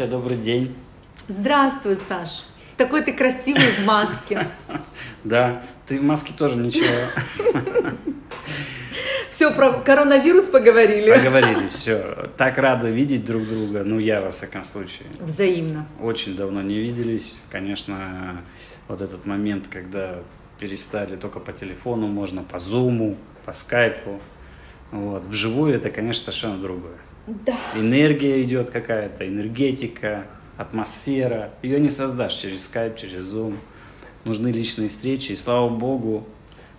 Ася, добрый день. Здравствуй, Саш. Такой ты красивый в маске. Да, ты в маске тоже ничего. Все, про коронавирус поговорили. Поговорили, все. Так рады видеть друг друга. Ну, я, во всяком случае. Взаимно. Очень давно не виделись. Конечно, вот этот момент, когда перестали только по телефону, можно по зуму, по скайпу. Вот. Вживую это, конечно, совершенно другое. Да. Энергия идет какая-то, энергетика, атмосфера. Ее не создашь через скайп, через зум. Нужны личные встречи. И слава богу,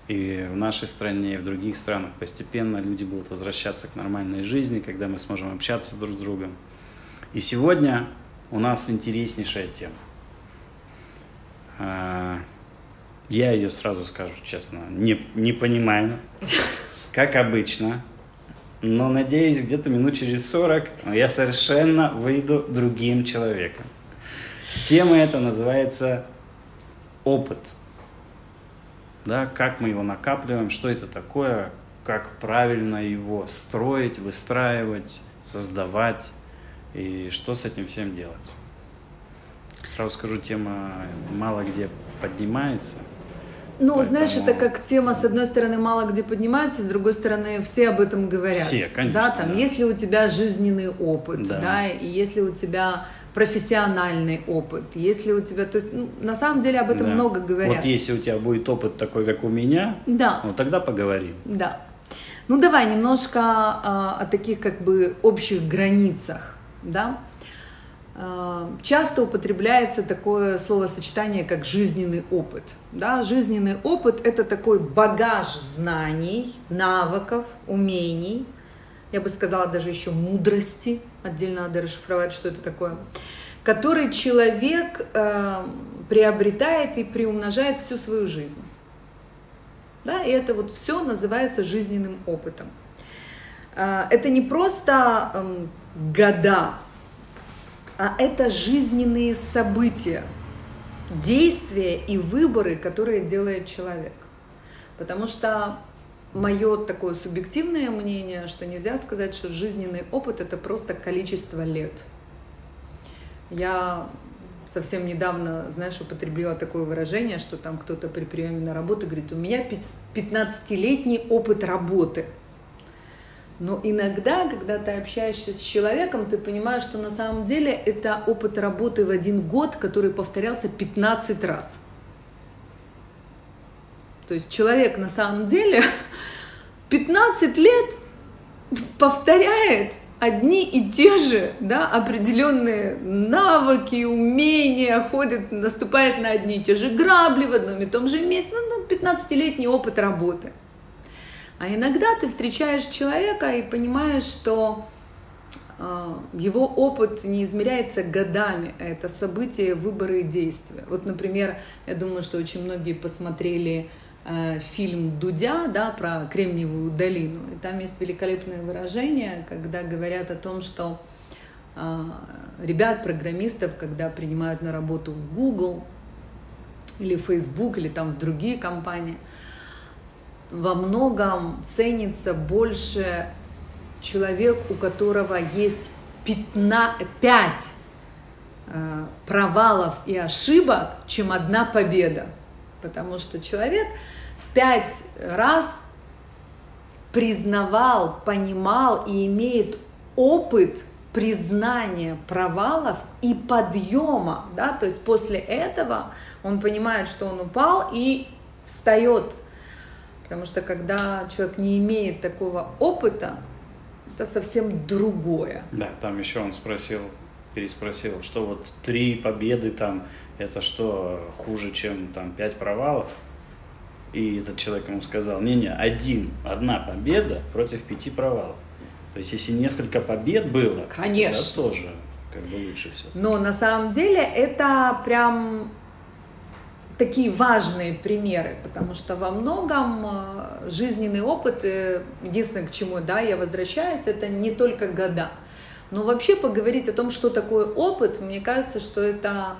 и в нашей стране, и в других странах постепенно люди будут возвращаться к нормальной жизни, когда мы сможем общаться друг с другом. И сегодня у нас интереснейшая тема. А, я ее сразу скажу честно, не, не понимаю, как обычно, но надеюсь, где-то минут через 40 я совершенно выйду другим человеком. Тема эта называется опыт. Да, как мы его накапливаем, что это такое, как правильно его строить, выстраивать, создавать и что с этим всем делать. Сразу скажу, тема мало где поднимается – ну, Поэтому... знаешь, это как тема, с одной стороны, мало где поднимается, с другой стороны, все об этом говорят. Все, конечно. Да, там, да. если у тебя жизненный опыт, да. да, и если у тебя профессиональный опыт, если у тебя, то есть, ну, на самом деле об этом да. много говорят. Вот если у тебя будет опыт такой, как у меня, да. вот тогда поговорим. Да. Ну, давай немножко а, о таких как бы общих границах, да. Э, часто употребляется такое словосочетание, как жизненный опыт. Да? Жизненный опыт – это такой багаж знаний, навыков, умений, я бы сказала даже еще мудрости, отдельно надо расшифровать, что это такое, который человек э, приобретает и приумножает всю свою жизнь. Да? И это вот все называется жизненным опытом. Э, это не просто э, года, а это жизненные события, действия и выборы, которые делает человек. Потому что мое такое субъективное мнение, что нельзя сказать, что жизненный опыт это просто количество лет. Я совсем недавно, знаешь, употребила такое выражение, что там кто-то при приеме на работу говорит, у меня 15-летний опыт работы – но иногда, когда ты общаешься с человеком, ты понимаешь, что на самом деле это опыт работы в один год, который повторялся 15 раз. То есть человек на самом деле 15 лет повторяет одни и те же да, определенные навыки, умения, ходит, наступает на одни и те же грабли в одном и том же месте. Ну, 15-летний опыт работы. А иногда ты встречаешь человека и понимаешь, что э, его опыт не измеряется годами, а это события, выборы и действия. Вот, например, я думаю, что очень многие посмотрели э, фильм Дудя да, про Кремниевую долину. И там есть великолепное выражение, когда говорят о том, что э, ребят, программистов, когда принимают на работу в Google или Facebook, или там в другие компании – во многом ценится больше человек, у которого есть 15, 5 э, провалов и ошибок, чем одна победа. Потому что человек пять раз признавал, понимал и имеет опыт признания провалов и подъема, да, то есть после этого он понимает, что он упал и встает Потому что когда человек не имеет такого опыта, это совсем другое. Да, там еще он спросил, переспросил, что вот три победы там, это что, хуже, чем там пять провалов? И этот человек ему сказал, не-не, один, одна победа против пяти провалов. То есть, если несколько побед было, Конечно. то тоже как бы лучше все. Но на самом деле это прям такие важные примеры, потому что во многом э, жизненный опыт, э, единственное, к чему да, я возвращаюсь, это не только года. Но вообще поговорить о том, что такое опыт, мне кажется, что это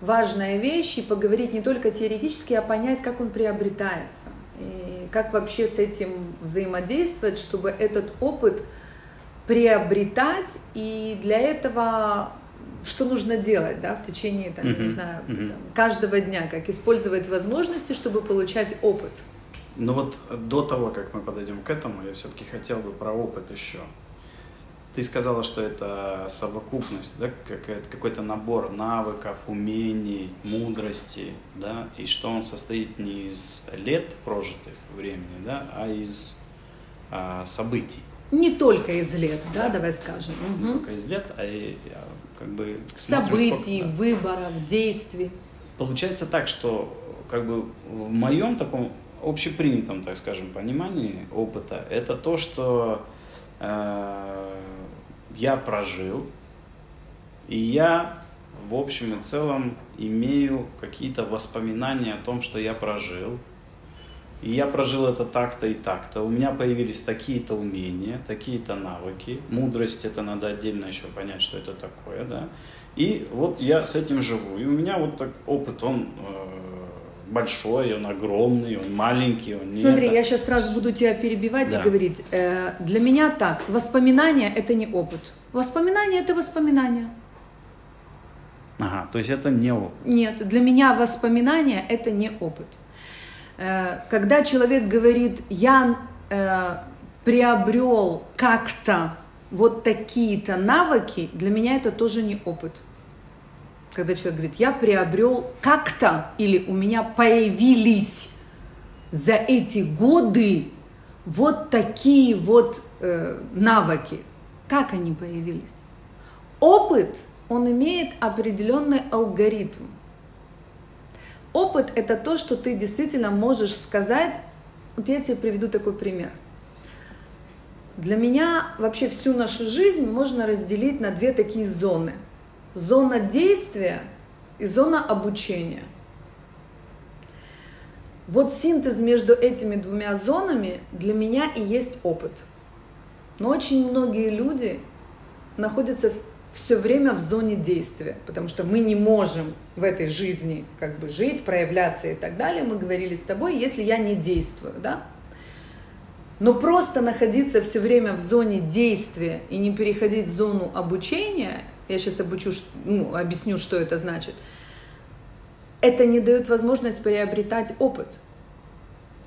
важная вещь, и поговорить не только теоретически, а понять, как он приобретается, и как вообще с этим взаимодействовать, чтобы этот опыт приобретать, и для этого что нужно делать, да, в течение, там, Мгм, не знаю, мгм. там, каждого дня, как использовать возможности, чтобы получать опыт. Но вот до того, как мы подойдем к этому, я все-таки хотел бы про опыт еще. Ты сказала, что это совокупность, да, какая-то- какой-то набор навыков, умений, мудрости, да, и что он состоит не из лет прожитых времени, да, а из а, событий. Не только из лет, да, Да. давай скажем. Не Мгм. только из лет, а и а, как бы... Событий, сколько- да. выборов, действий. Получается так, что как бы в моем таком общепринятом, так скажем, понимании опыта, это то, что э, я прожил, и я в общем и целом имею какие-то воспоминания о том, что я прожил. И я прожил это так-то и так-то. У меня появились такие-то умения, такие-то навыки. Мудрость это надо отдельно еще понять, что это такое, да. И вот я с этим живу. И у меня вот так опыт, он э, большой, он огромный, он маленький, он не Смотри, это. я сейчас сразу буду тебя перебивать Да. и говорить. Э, для меня так, воспоминания это не опыт. Воспоминания это воспоминания. Ага, то есть это не опыт. Нет, для меня воспоминания это не опыт. Э, Когда человек говорит, я э, приобрел как-то вот такие-то навыки, для меня это тоже не опыт. Когда человек говорит, я приобрел как-то или у меня появились за эти годы вот такие вот э, навыки. Как они появились? Опыт, он имеет определенный алгоритм. Опыт – это то, что ты действительно можешь сказать. Вот я тебе приведу такой пример. Для меня вообще всю нашу жизнь можно разделить на две такие зоны. Зона действия и зона обучения. Вот синтез между этими двумя зонами для меня и есть опыт. Но очень многие люди находятся все время в зоне действия, потому что мы не можем в этой жизни как бы жить, проявляться и так далее. Мы говорили с тобой, если я не действую, да? Но просто находиться все время в зоне действия и не переходить в зону обучения, я сейчас обучу, ну, объясню, что это значит, это не дает возможность приобретать опыт.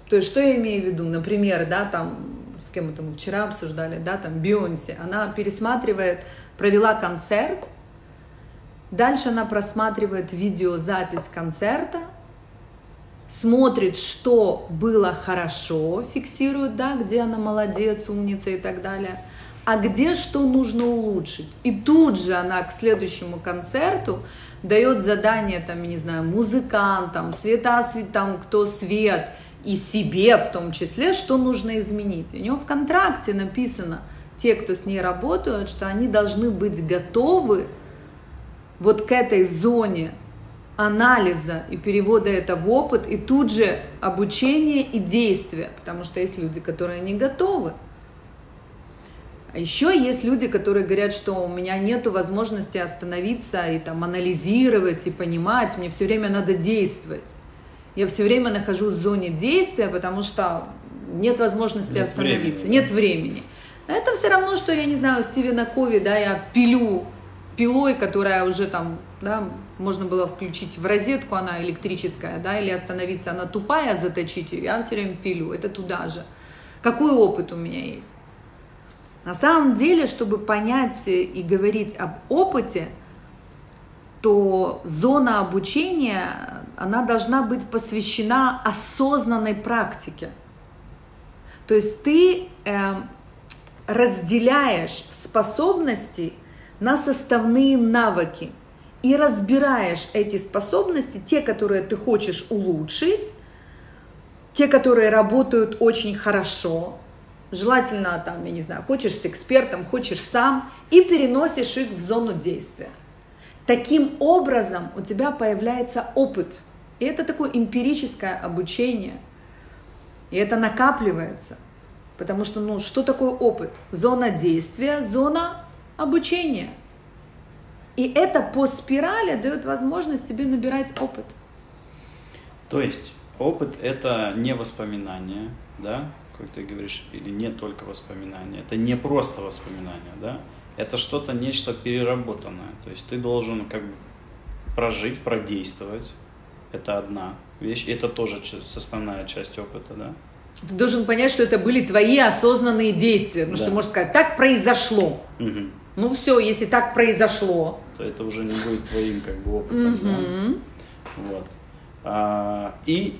То есть, что я имею в виду? Например, да, там, с кем мы там вчера обсуждали, да, там, Бейонсе, она пересматривает, провела концерт, дальше она просматривает видеозапись концерта, смотрит, что было хорошо, фиксирует, да, где она молодец, умница и так далее, а где что нужно улучшить. И тут же она к следующему концерту дает задание, там, я не знаю, музыкантам, светосвет, там, кто свет, и себе в том числе, что нужно изменить. У нее в контракте написано, те, кто с ней работают, что они должны быть готовы вот к этой зоне анализа и перевода это в опыт, и тут же обучение и действие, потому что есть люди, которые не готовы. А еще есть люди, которые говорят, что у меня нет возможности остановиться и там анализировать и понимать, мне все время надо действовать. Я все время нахожусь в зоне действия, потому что нет возможности Нет остановиться, времени. нет времени. Это все равно, что, я не знаю, Стивена Кови, да, я пилю пилой, которая уже там, да, можно было включить в розетку, она электрическая, да, или остановиться, она тупая, заточить ее, я все время пилю, это туда же. Какой опыт у меня есть? На самом деле, чтобы понять и говорить об опыте, то зона обучения, она должна быть посвящена осознанной практике. То есть ты э, разделяешь способности на составные навыки и разбираешь эти способности, те, которые ты хочешь улучшить, те, которые работают очень хорошо, желательно там, я не знаю, хочешь с экспертом, хочешь сам, и переносишь их в зону действия. Таким образом у тебя появляется опыт. И это такое эмпирическое обучение. И это накапливается. Потому что, ну, что такое опыт? Зона действия, зона обучения. И это по спирали дает возможность тебе набирать опыт. То есть опыт это не воспоминания, да, как ты говоришь, или не только воспоминания. Это не просто воспоминания, да. это что-то, нечто переработанное. То есть ты должен как бы прожить, продействовать. Это одна вещь. Это тоже составная часть опыта, да. Ты должен понять, что это были твои осознанные действия. Потому да. что, можно сказать, так произошло. Угу. Ну все, если так произошло. То это уже не будет твоим как бы опытом. Угу. Да? Вот. А, и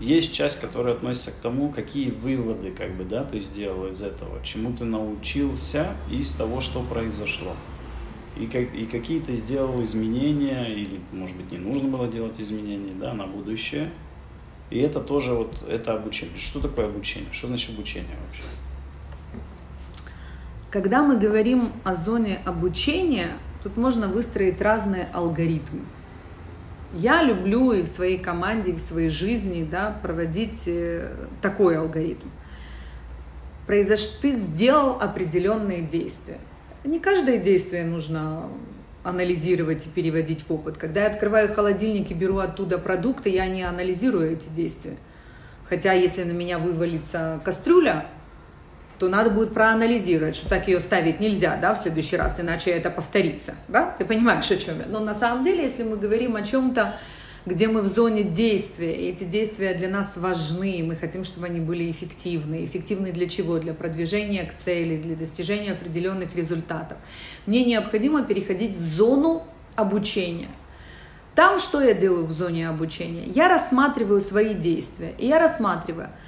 есть часть, которая относится к тому, какие выводы как бы, да, ты сделал из этого, чему ты научился из того, что произошло. И, как, и какие ты сделал изменения, или, может быть, не нужно было делать изменения да, на будущее. И это тоже вот, это обучение. Что такое обучение? Что значит обучение вообще? Когда мы говорим о зоне обучения, тут можно выстроить разные алгоритмы. Я люблю и в своей команде, и в своей жизни да, проводить э, такой алгоритм. Произош... Ты сделал определенные действия. Не каждое действие нужно анализировать и переводить в опыт. Когда я открываю холодильник и беру оттуда продукты, я не анализирую эти действия. Хотя если на меня вывалится кастрюля, то надо будет проанализировать, что так ее ставить нельзя, да, в следующий раз, иначе это повторится, да, ты понимаешь, о чем я. Но на самом деле, если мы говорим о чем-то, где мы в зоне действия, и эти действия для нас важны, мы хотим, чтобы они были эффективны. Эффективны для чего? Для продвижения к цели, для достижения определенных результатов. Мне необходимо переходить в зону обучения. Там что я делаю в зоне обучения? Я рассматриваю свои действия, и я рассматриваю –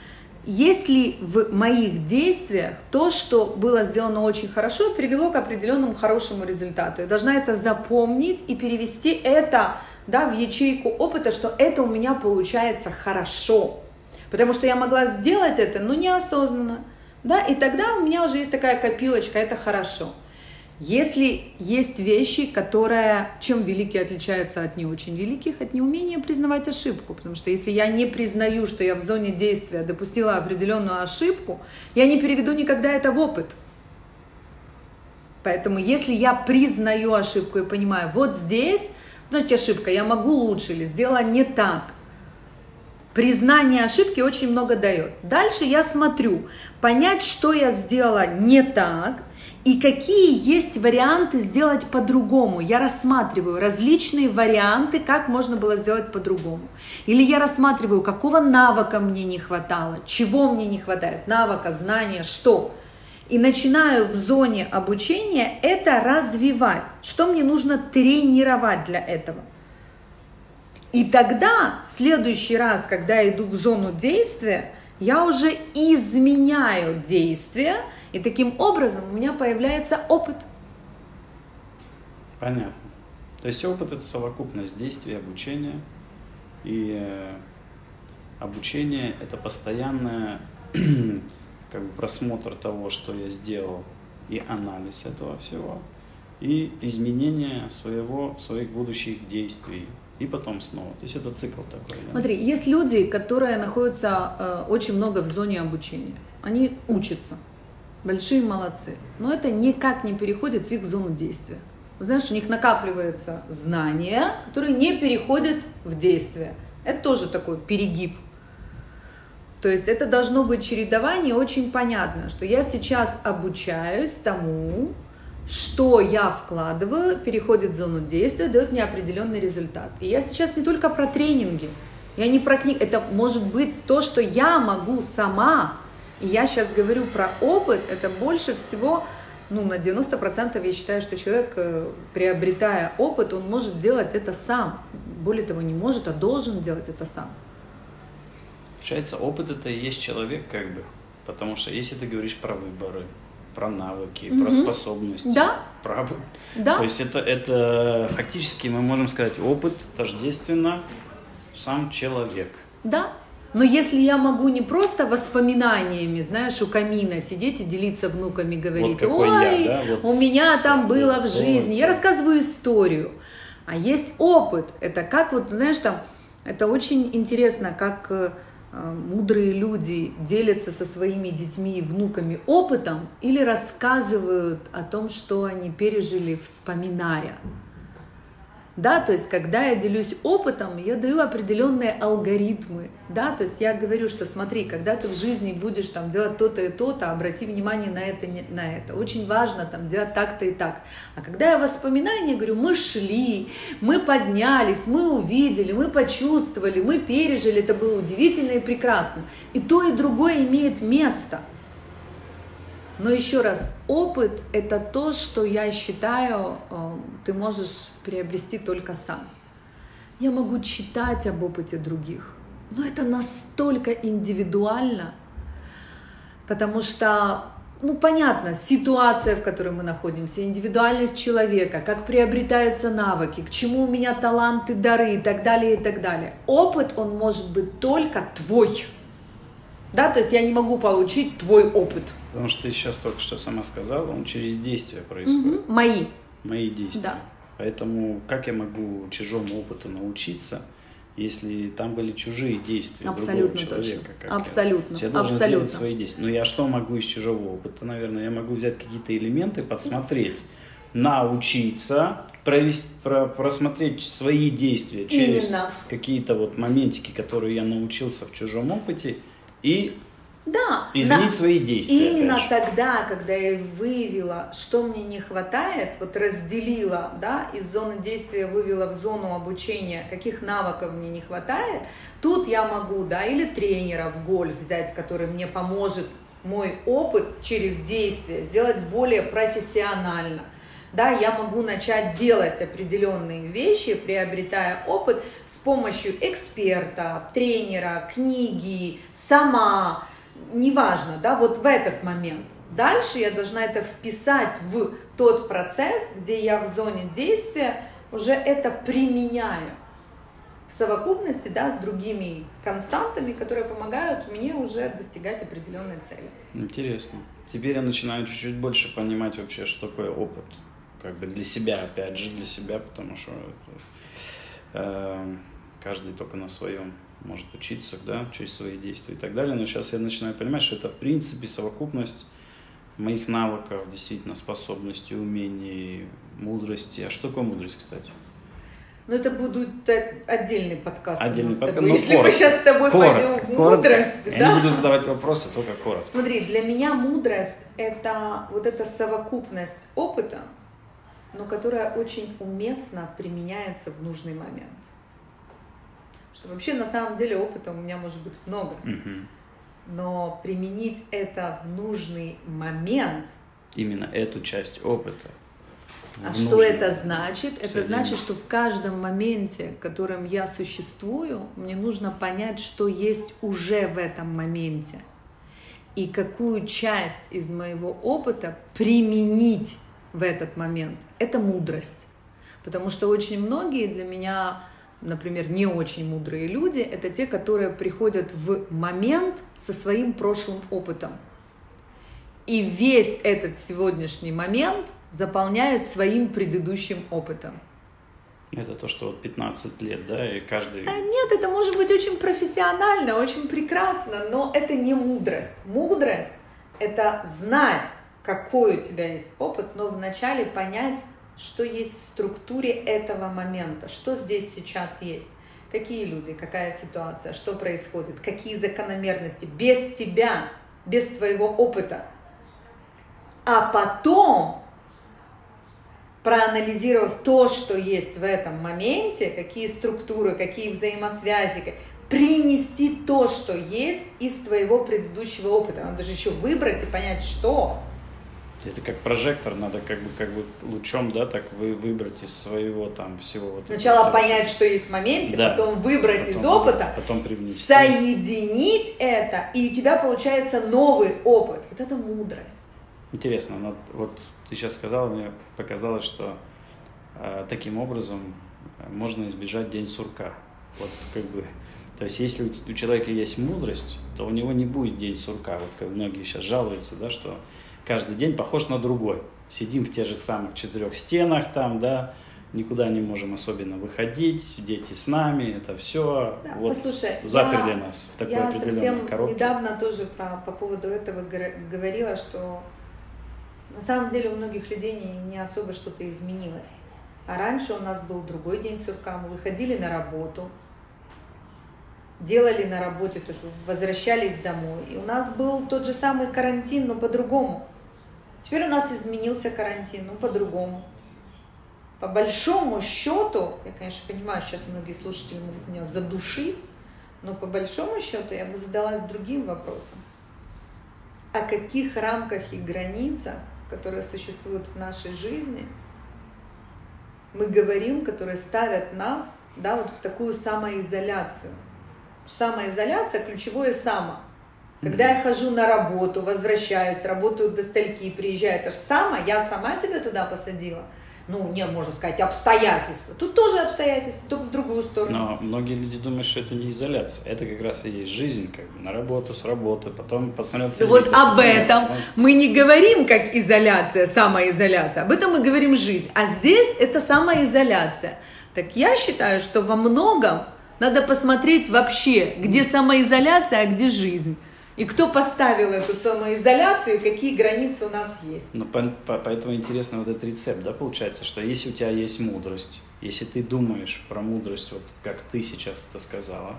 есть ли в моих действиях то, что было сделано очень хорошо, привело к определенному хорошему результату? Я должна это запомнить и перевести это да, в ячейку опыта, что это у меня получается хорошо. Потому что я могла сделать это, но неосознанно. Да, и тогда у меня уже есть такая копилочка, это хорошо. Если есть вещи, которые чем великие отличаются от не очень великих, от неумения признавать ошибку. Потому что если я не признаю, что я в зоне действия допустила определенную ошибку, я не переведу никогда это в опыт. Поэтому если я признаю ошибку и понимаю, вот здесь, знаете, ошибка, я могу лучше или сделала не так. Признание ошибки очень много дает. Дальше я смотрю, понять, что я сделала не так – и какие есть варианты сделать по-другому. Я рассматриваю различные варианты, как можно было сделать по-другому. Или я рассматриваю, какого навыка мне не хватало, чего мне не хватает, навыка, знания, что. И начинаю в зоне обучения это развивать. Что мне нужно тренировать для этого? И тогда, в следующий раз, когда я иду в зону действия, я уже изменяю действия, и таким образом у меня появляется опыт. Понятно. То есть опыт это совокупность действий, обучения. И э, обучение это постоянное как бы просмотр того, что я сделал, и анализ этого всего, и изменение своего, своих будущих действий, и потом снова. То есть это цикл такой. Да? Смотри, есть люди, которые находятся э, очень много в зоне обучения. Они учатся большие молодцы. Но это никак не переходит в их зону действия. Знаешь, у них накапливается знания, которые не переходят в действие. Это тоже такой перегиб. То есть это должно быть чередование очень понятно, что я сейчас обучаюсь тому, что я вкладываю, переходит в зону действия, дает мне определенный результат. И я сейчас не только про тренинги, я не про книги, это может быть то, что я могу сама и я сейчас говорю про опыт, это больше всего, ну, на 90% я считаю, что человек, э, приобретая опыт, он может делать это сам. Более того, не может, а должен делать это сам. Получается, опыт это и есть человек, как бы. Потому что если ты говоришь про выборы, про навыки, угу. про способности, да. про... Да. То есть это, это фактически мы можем сказать, опыт тождественно сам человек. Да, но если я могу не просто воспоминаниями, знаешь, у камина сидеть и делиться внуками, говорить, вот ой, я, да? вот, у меня там было в жизни, вот, я рассказываю историю. А есть опыт, это как вот, знаешь, там, это очень интересно, как э, мудрые люди делятся со своими детьми и внуками опытом или рассказывают о том, что они пережили, вспоминая. Да, то есть, когда я делюсь опытом, я даю определенные алгоритмы, да, то есть я говорю, что смотри, когда ты в жизни будешь там делать то-то и то-то, обрати внимание на это, на это. Очень важно там делать так-то и так. А когда я воспоминания говорю, мы шли, мы поднялись, мы увидели, мы почувствовали, мы пережили, это было удивительно и прекрасно. И то, и другое имеет место – но еще раз, опыт – это то, что я считаю, э, ты можешь приобрести только сам. Я могу читать об опыте других, но это настолько индивидуально, потому что, ну понятно, ситуация, в которой мы находимся, индивидуальность человека, как приобретаются навыки, к чему у меня таланты, дары и так далее, и так далее. Опыт, он может быть только твой. Да, то есть я не могу получить твой опыт. Потому что ты сейчас только что сама сказала, он через действия происходит. Угу. Мои. Мои действия. Да. Поэтому как я могу чужому опыту научиться, если там были чужие действия Абсолютно другого человека? Точно. Как Абсолютно. Я, я должен Абсолютно. сделать свои действия. Но я что могу из чужого опыта? Наверное, я могу взять какие-то элементы, подсмотреть, научиться, провести, про, просмотреть свои действия через какие-то вот моментики, которые я научился в чужом опыте, и да, изменить на... свои действия. Именно тогда, когда я выявила, что мне не хватает, вот разделила, да, из зоны действия вывела в зону обучения, каких навыков мне не хватает, тут я могу, да, или тренера в гольф взять, который мне поможет мой опыт через действие сделать более профессионально да, я могу начать делать определенные вещи, приобретая опыт с помощью эксперта, тренера, книги, сама, неважно, да, вот в этот момент. Дальше я должна это вписать в тот процесс, где я в зоне действия уже это применяю в совокупности да, с другими константами, которые помогают мне уже достигать определенной цели. Интересно. Теперь я начинаю чуть-чуть больше понимать вообще, что такое опыт как бы для себя, опять же, для себя, потому что э, каждый только на своем может учиться, да, через свои действия и так далее. Но сейчас я начинаю понимать, что это в принципе совокупность моих навыков, действительно способностей, умений, мудрости. А что такое мудрость, кстати? Ну, это будет отдельный подкаст. Отдельный подкаст. Ну, Если коротко, мы сейчас с тобой коротко, пойдем в коротко. мудрость. Я да? не буду задавать вопросы, только коротко. Смотри, для меня мудрость – это вот эта совокупность опыта, но которая очень уместно применяется в нужный момент. Что вообще на самом деле опыта у меня может быть много. Но применить это в нужный момент. Именно эту часть опыта. А что это значит? Это значит, что в каждом моменте, в котором я существую, мне нужно понять, что есть уже в этом моменте. И какую часть из моего опыта применить в этот момент, это мудрость. Потому что очень многие для меня, например, не очень мудрые люди, это те, которые приходят в момент со своим прошлым опытом. И весь этот сегодняшний момент заполняют своим предыдущим опытом. Это то, что вот 15 лет, да, и каждый... А нет, это может быть очень профессионально, очень прекрасно, но это не мудрость. Мудрость – это знать, какой у тебя есть опыт, но вначале понять, что есть в структуре этого момента, что здесь сейчас есть, какие люди, какая ситуация, что происходит, какие закономерности, без тебя, без твоего опыта. А потом, проанализировав то, что есть в этом моменте, какие структуры, какие взаимосвязи, принести то, что есть из твоего предыдущего опыта. Надо же еще выбрать и понять, что. Это как прожектор, надо как бы, как бы лучом, да, так вы выбрать из своего там всего. Вот Сначала понять, что есть в моменте, да. потом выбрать потом, из опыта, потом привнести. соединить это, и у тебя получается новый опыт. Вот это мудрость. Интересно, вот ты сейчас сказала, мне показалось, что э, таким образом э, можно избежать день сурка. Вот как бы, то есть если у человека есть мудрость, то у него не будет день сурка. Вот как многие сейчас жалуются, да, что каждый день похож на другой. Сидим в тех же самых четырех стенах там, да, никуда не можем особенно выходить, дети с нами, это все да, вот послушай, заперли я, нас в такой я определенной совсем коробке. недавно тоже про, по поводу этого говорила, что на самом деле у многих людей не, не особо что-то изменилось. А раньше у нас был другой день сурка, мы выходили на работу, делали на работе то, что возвращались домой. И у нас был тот же самый карантин, но по-другому. Теперь у нас изменился карантин, но по-другому. По большому счету, я, конечно, понимаю, сейчас многие слушатели могут меня задушить, но по большому счету я бы задалась другим вопросом. О каких рамках и границах, которые существуют в нашей жизни – мы говорим, которые ставят нас да, вот в такую самоизоляцию. Самоизоляция – ключевое само. Когда я хожу на работу, возвращаюсь, работаю до стальки, приезжаю, это же само, я сама себя туда посадила – ну, не, можно сказать, обстоятельства. Тут тоже обстоятельства, только в другую сторону. Но многие люди думают, что это не изоляция. Это как раз и есть жизнь, как бы, на работу, с работы, потом посмотрел телевизор. Вот об этом мы не говорим как изоляция, самоизоляция. Об этом мы говорим жизнь. А здесь это самоизоляция. Так я считаю, что во многом надо посмотреть вообще, где самоизоляция, а где жизнь. И кто поставил эту самоизоляцию, какие границы у нас есть. Ну, по, по, поэтому интересно вот этот рецепт, да, получается, что если у тебя есть мудрость, если ты думаешь про мудрость, вот как ты сейчас это сказала,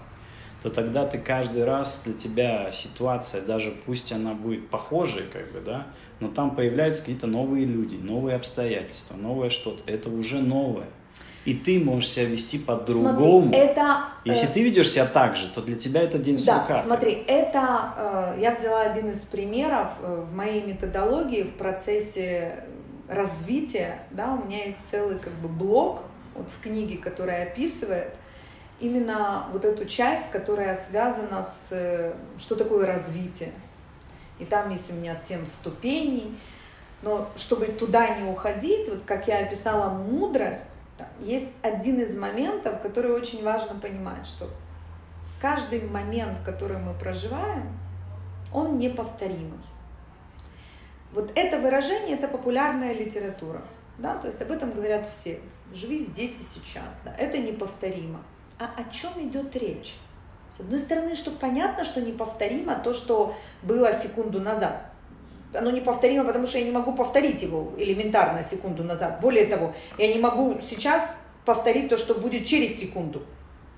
то тогда ты каждый раз для тебя ситуация, даже пусть она будет похожей, как бы, да, но там появляются какие-то новые люди, новые обстоятельства, новое что-то. Это уже новое. И ты можешь себя вести по-другому. это... Если э... ты ведешь себя так же, то для тебя это день сурка. Да, смотри, это... Э, я взяла один из примеров э, в моей методологии в процессе развития. Да, у меня есть целый как бы блок вот в книге, который описывает именно вот эту часть, которая связана с... Э, что такое развитие. И там есть у меня семь ступеней. Но чтобы туда не уходить, вот как я описала мудрость, есть один из моментов, который очень важно понимать, что каждый момент, который мы проживаем, он неповторимый. Вот это выражение, это популярная литература, да, то есть об этом говорят все. Живи здесь и сейчас, да, это неповторимо. А о чем идет речь? С одной стороны, что понятно, что неповторимо то, что было секунду назад оно неповторимо, потому что я не могу повторить его элементарно секунду назад. Более того, я не могу сейчас повторить то, что будет через секунду.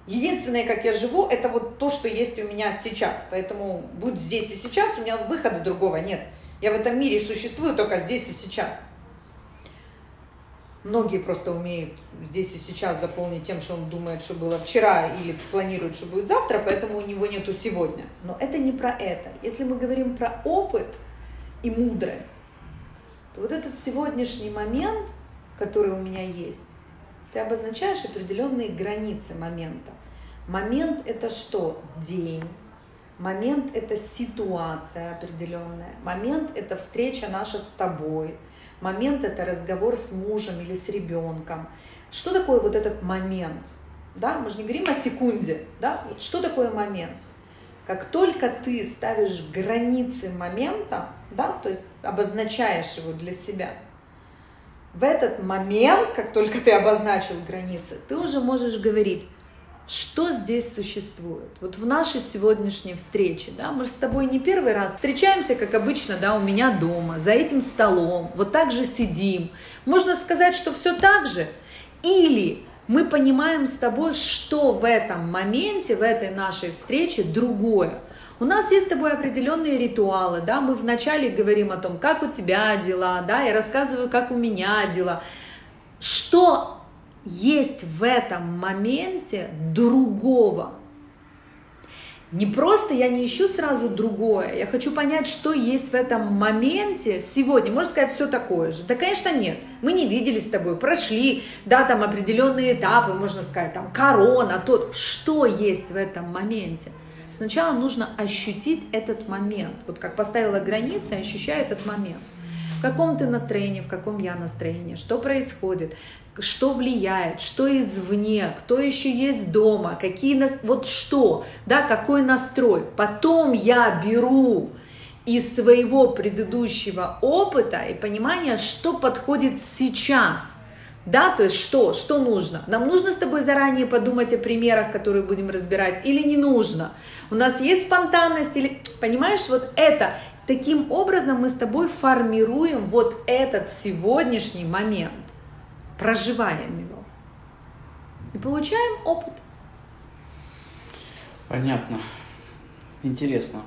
Единственное, как я живу, это вот то, что есть у меня сейчас. Поэтому будь здесь и сейчас, у меня выхода другого нет. Я в этом мире существую только здесь и сейчас. Многие просто умеют здесь и сейчас заполнить тем, что он думает, что было вчера или планирует, что будет завтра, поэтому у него нету сегодня. Но это не про это. Если мы говорим про опыт – и мудрость, то вот этот сегодняшний момент, который у меня есть, ты обозначаешь определенные границы момента. Момент это что? День. Момент это ситуация определенная. Момент это встреча наша с тобой. Момент это разговор с мужем или с ребенком. Что такое вот этот момент? Да, мы же не говорим о секунде, да? Что такое момент? Как только ты ставишь границы момента, да, то есть обозначаешь его для себя, в этот момент, как только ты обозначил границы, ты уже можешь говорить, что здесь существует. Вот в нашей сегодняшней встрече, да, мы же с тобой не первый раз встречаемся, как обычно, да, у меня дома, за этим столом, вот так же сидим. Можно сказать, что все так же. Или мы понимаем с тобой, что в этом моменте, в этой нашей встрече другое. У нас есть с тобой определенные ритуалы, да, мы вначале говорим о том, как у тебя дела, да, я рассказываю, как у меня дела. Что есть в этом моменте другого? Не просто я не ищу сразу другое, я хочу понять, что есть в этом моменте сегодня. Можно сказать, все такое же. Да, конечно, нет. Мы не виделись с тобой, прошли, да, там определенные этапы, можно сказать, там корона, тот. Что есть в этом моменте? Сначала нужно ощутить этот момент. Вот как поставила границы, ощущаю этот момент. В каком ты настроении, в каком я настроении, что происходит, что влияет, что извне, кто еще есть дома, какие, вот что, да, какой настрой. Потом я беру из своего предыдущего опыта и понимания, что подходит сейчас. Да, то есть что, что нужно? Нам нужно с тобой заранее подумать о примерах, которые будем разбирать, или не нужно? У нас есть спонтанность, или, понимаешь, вот это. Таким образом мы с тобой формируем вот этот сегодняшний момент. Проживаем его и получаем опыт. Понятно. Интересно.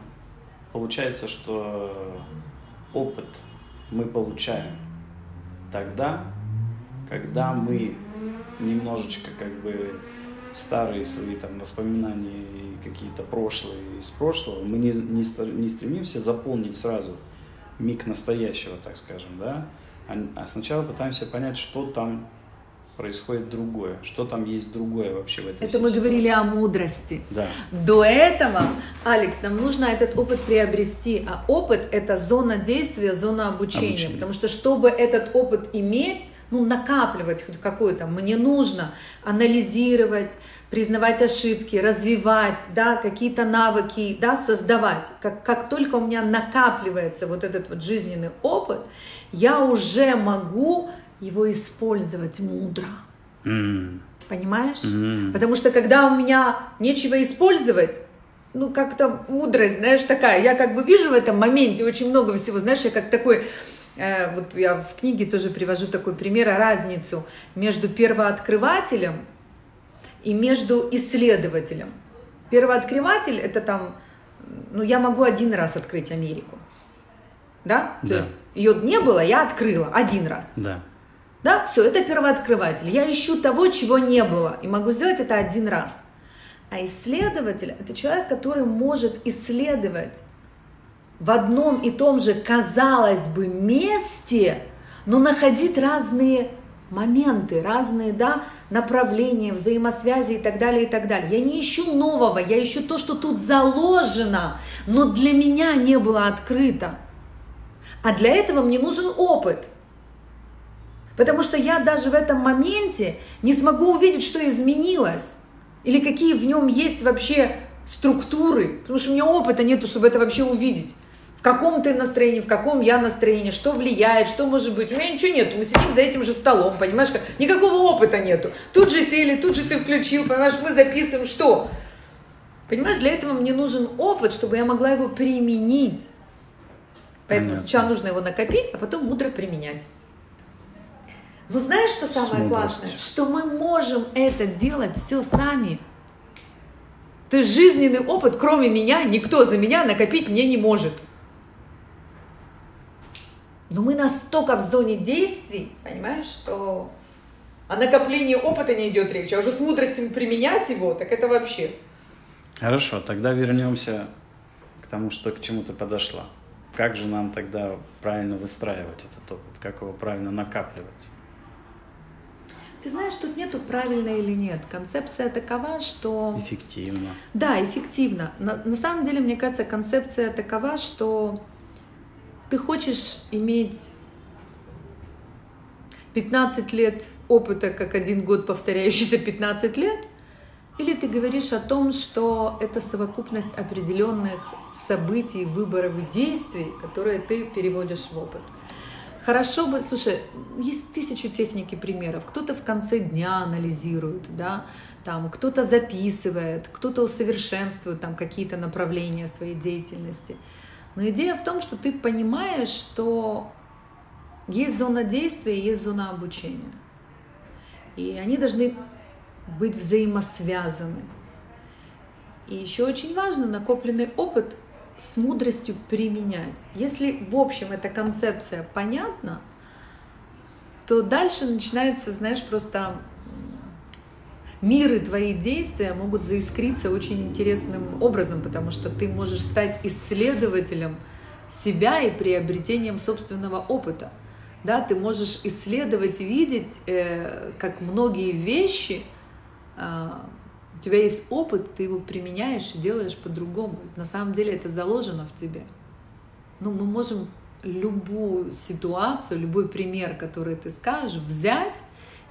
Получается, что опыт мы получаем тогда, когда мы немножечко как бы старые свои там воспоминания и какие-то прошлые из прошлого, мы не, не, не стремимся заполнить сразу миг настоящего, так скажем, да, а, сначала пытаемся понять, что там происходит другое, что там есть другое вообще в этой Это мы ситуации. говорили о мудрости. Да. До этого, Алекс, нам нужно этот опыт приобрести, а опыт – это зона действия, зона обучения, Обучение. потому что чтобы этот опыт иметь, ну, накапливать хоть какой-то, мне нужно анализировать, признавать ошибки, развивать, да, какие-то навыки, да, создавать. Как, как только у меня накапливается вот этот вот жизненный опыт, я уже могу его использовать мудро. М, Понимаешь? м. Потому что когда у меня нечего использовать, ну как-то мудрость, знаешь, такая, я как бы вижу в этом моменте очень много всего, знаешь, я как такой, вот я в книге тоже привожу такой пример, разницу между первооткрывателем и между исследователем. Первооткрыватель это там, ну я могу один раз открыть Америку, да? То Да. есть ее не было, я открыла один раз. Да. Да, все, это первооткрыватель. Я ищу того, чего не было, и могу сделать это один раз. А исследователь – это человек, который может исследовать в одном и том же, казалось бы, месте, но находить разные моменты, разные да, направления, взаимосвязи и так далее, и так далее. Я не ищу нового, я ищу то, что тут заложено, но для меня не было открыто. А для этого мне нужен опыт – Потому что я даже в этом моменте не смогу увидеть, что изменилось. Или какие в нем есть вообще структуры. Потому что у меня опыта нету, чтобы это вообще увидеть. В каком ты настроении, в каком я настроении, что влияет, что может быть. У меня ничего нету. Мы сидим за этим же столом, понимаешь? как- Никакого опыта нету. Тут же сели, тут же ты включил, понимаешь, мы записываем. Что? Понимаешь, для этого мне нужен опыт, чтобы я могла его применить. Поэтому Понятно. сначала нужно его накопить, а потом мудро применять. Но знаешь, что самое мудростью. классное? Что мы можем это делать все сами. То есть жизненный опыт, кроме меня, никто за меня накопить мне не может. Но мы настолько в зоне действий, понимаешь, что о накоплении опыта не идет речь, а уже с мудростью применять его, так это вообще. Хорошо, тогда вернемся к тому, что к чему ты подошла. Как же нам тогда правильно выстраивать этот опыт? Как его правильно накапливать? Ты знаешь, тут нету правильно или нет. Концепция такова, что... Эффективно. Да, эффективно. На, на самом деле, мне кажется, концепция такова, что ты хочешь иметь 15 лет опыта, как один год повторяющийся 15 лет, или ты говоришь о том, что это совокупность определенных событий, выборов и действий, которые ты переводишь в опыт. Хорошо бы, слушай, есть тысячу техник и примеров. Кто-то в конце дня анализирует, да, там кто-то записывает, кто-то усовершенствует там какие-то направления своей деятельности. Но идея в том, что ты понимаешь, что есть зона действия есть зона обучения. И они должны быть взаимосвязаны. И еще очень важно накопленный опыт с мудростью применять. Если в общем эта концепция понятна, то дальше начинается, знаешь, просто миры твои действия могут заискриться очень интересным образом, потому что ты можешь стать исследователем себя и приобретением собственного опыта. Да, ты можешь исследовать и видеть, э, как многие вещи, э, у тебя есть опыт, ты его применяешь и делаешь по-другому. На самом деле это заложено в тебе. Ну, мы можем любую ситуацию, любой пример, который ты скажешь, взять,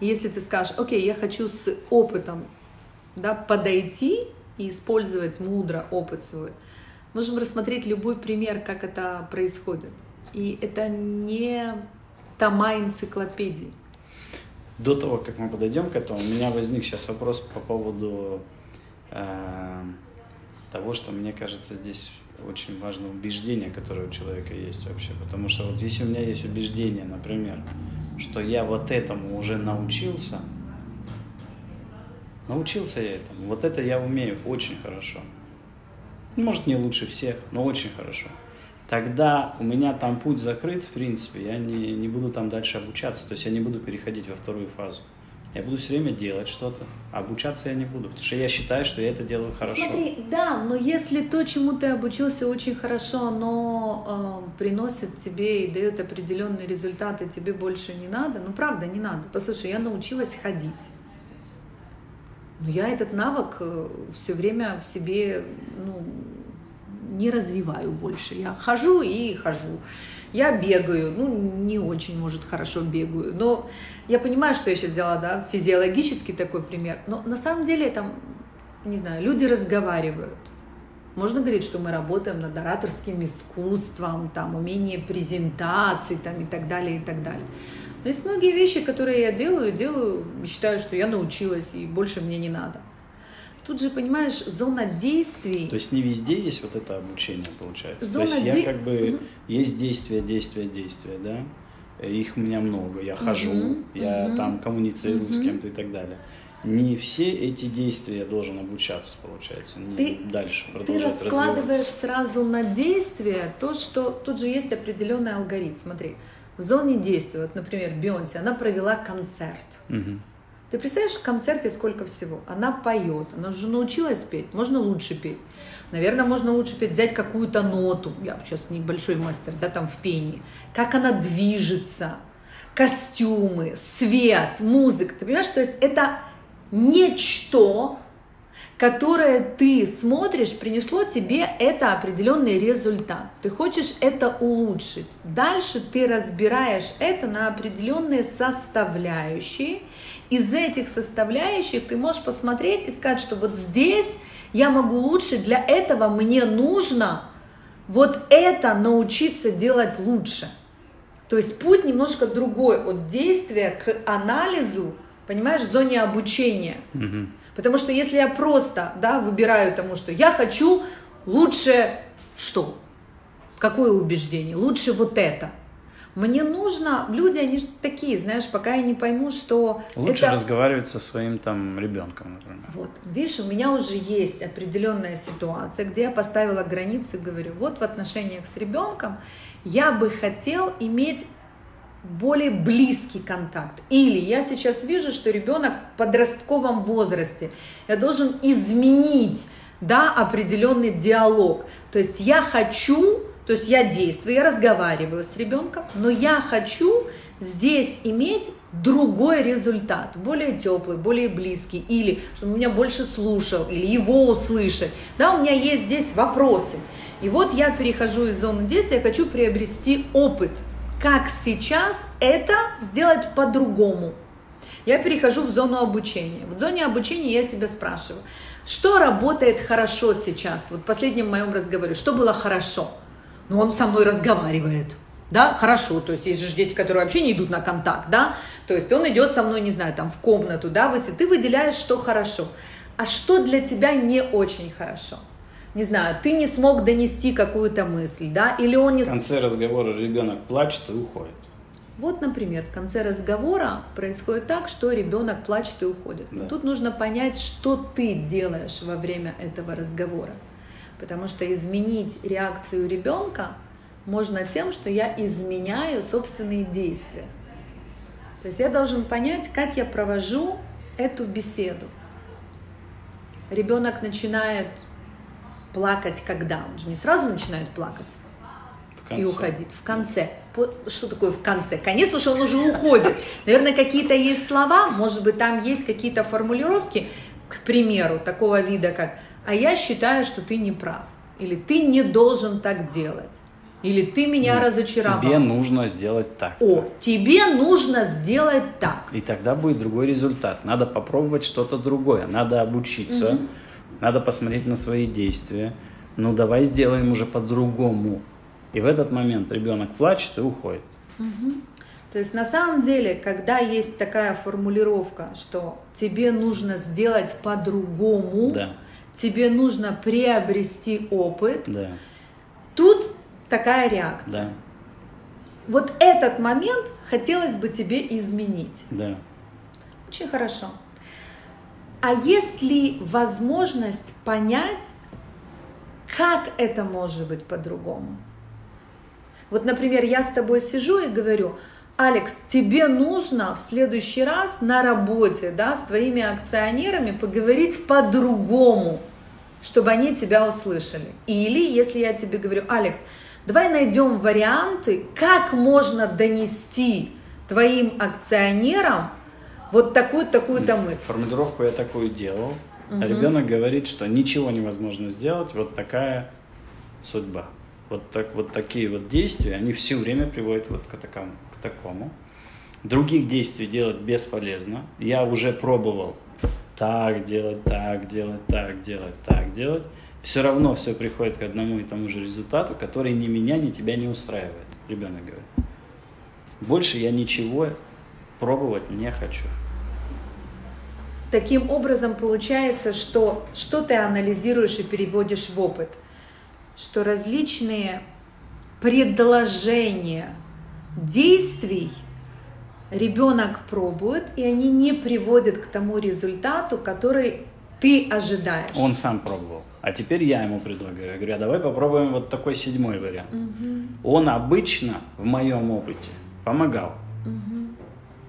если ты скажешь, окей, я хочу с опытом да, подойти и использовать мудро опыт свой, можем рассмотреть любой пример, как это происходит. И это не тома энциклопедии. До того, как мы подойдем к этому, у меня возник сейчас вопрос по поводу э, того, что мне кажется здесь очень важно убеждение, которое у человека есть вообще. Потому что вот если у меня есть убеждение, например, что я вот этому уже научился, научился я этому, вот это я умею очень хорошо. Может, не лучше всех, но очень хорошо. Тогда у меня там путь закрыт, в принципе, я не, не буду там дальше обучаться, то есть я не буду переходить во вторую фазу. Я буду все время делать что-то, обучаться я не буду, потому что я считаю, что я это делаю хорошо. Смотри, да, но если то, чему ты обучился очень хорошо, оно э, приносит тебе и дает определенные результаты, тебе больше не надо, ну правда, не надо. Послушай, я научилась ходить. Но я этот навык э, все время в себе ну, не развиваю больше. Я хожу и хожу. Я бегаю, ну, не очень, может, хорошо бегаю, но я понимаю, что я сейчас взяла, да, физиологический такой пример, но на самом деле там, не знаю, люди разговаривают. Можно говорить, что мы работаем над ораторским искусством, там, умение презентации, там, и так далее, и так далее. Но есть многие вещи, которые я делаю, делаю, считаю, что я научилась, и больше мне не надо. Тут же, понимаешь, зона действий. То есть не везде есть вот это обучение, получается. Зона То есть де... я как бы угу. есть действия, действия, действия, да. Их у меня много. Я хожу, угу. я угу. там коммуницирую угу. с кем-то и так далее. Не все эти действия должен обучаться, получается, не ты, дальше Ты раскладываешь сразу на действия то, что тут же есть определенный алгоритм. Смотри, в зоне действия, вот, например, Бейонсе, она провела концерт. Угу. Ты представляешь, в концерте сколько всего? Она поет, она же научилась петь, можно лучше петь. Наверное, можно лучше петь, взять какую-то ноту, я сейчас небольшой мастер, да, там в пении, как она движется, костюмы, свет, музыка. Ты понимаешь, то есть это нечто, которое ты смотришь, принесло тебе это определенный результат. Ты хочешь это улучшить. Дальше ты разбираешь это на определенные составляющие из этих составляющих ты можешь посмотреть и сказать, что вот здесь я могу лучше, для этого мне нужно вот это научиться делать лучше. То есть путь немножко другой от действия к анализу, понимаешь, в зоне обучения. Угу. Потому что если я просто да, выбираю тому, что я хочу лучше что? Какое убеждение? Лучше вот это. Мне нужно, люди, они же такие, знаешь, пока я не пойму, что Лучше это... разговаривать со своим там ребенком, например. Вот, видишь, у меня уже есть определенная ситуация, где я поставила границы и говорю, вот в отношениях с ребенком я бы хотел иметь более близкий контакт. Или я сейчас вижу, что ребенок в подростковом возрасте, я должен изменить да, определенный диалог. То есть я хочу то есть я действую, я разговариваю с ребенком, но я хочу здесь иметь другой результат, более теплый, более близкий, или чтобы меня больше слушал, или его услышать. Да, у меня есть здесь вопросы. И вот я перехожу из зоны действия, я хочу приобрести опыт, как сейчас это сделать по-другому. Я перехожу в зону обучения. В зоне обучения я себя спрашиваю, что работает хорошо сейчас? Вот в последнем моем разговоре, что было хорошо? Но он со мной разговаривает. Да, хорошо, то есть есть же дети, которые вообще не идут на контакт, да, то есть он идет со мной, не знаю, там в комнату, да, если ты выделяешь, что хорошо, а что для тебя не очень хорошо, не знаю, ты не смог донести какую-то мысль, да, или он не... В конце разговора ребенок плачет и уходит. Вот, например, в конце разговора происходит так, что ребенок плачет и уходит. Да. Тут нужно понять, что ты делаешь во время этого разговора. Потому что изменить реакцию ребенка можно тем, что я изменяю собственные действия. То есть я должен понять, как я провожу эту беседу. Ребенок начинает плакать когда? Он же не сразу начинает плакать и уходить. В конце. Что такое в конце? Конец, потому что он уже уходит. Наверное, какие-то есть слова, может быть, там есть какие-то формулировки, к примеру, такого вида, как а я считаю, что ты не прав. Или ты не должен так делать. Или ты меня Нет, разочаровал. Тебе нужно сделать так. О, тебе нужно сделать так. И тогда будет другой результат. Надо попробовать что-то другое. Надо обучиться. Угу. Надо посмотреть на свои действия. Ну давай сделаем уже по-другому. И в этот момент ребенок плачет и уходит. Угу. То есть на самом деле, когда есть такая формулировка, что тебе нужно сделать по-другому, да тебе нужно приобрести опыт, да. тут такая реакция. Да. вот этот момент хотелось бы тебе изменить. Да. Очень хорошо. А есть ли возможность понять, как это может быть по-другому? Вот, например, я с тобой сижу и говорю, Алекс, тебе нужно в следующий раз на работе да, с твоими акционерами поговорить по-другому, чтобы они тебя услышали. Или если я тебе говорю, Алекс, давай найдем варианты, как можно донести твоим акционерам вот такую-такую-то мысль. Формулировку я такую делал. Угу. А ребенок говорит, что ничего невозможно сделать, вот такая судьба. Вот, так, вот такие вот действия, они все время приводят вот к такому такому. Других действий делать бесполезно. Я уже пробовал так делать, так делать, так делать, так делать. Все равно все приходит к одному и тому же результату, который ни меня, ни тебя не устраивает. Ребенок говорит. Больше я ничего пробовать не хочу. Таким образом получается, что что ты анализируешь и переводишь в опыт, что различные предложения действий ребенок пробует, и они не приводят к тому результату, который ты ожидаешь. Он сам пробовал. А теперь я ему предлагаю. Я говорю, а давай попробуем вот такой седьмой вариант. Угу. Он обычно в моем опыте помогал. Угу.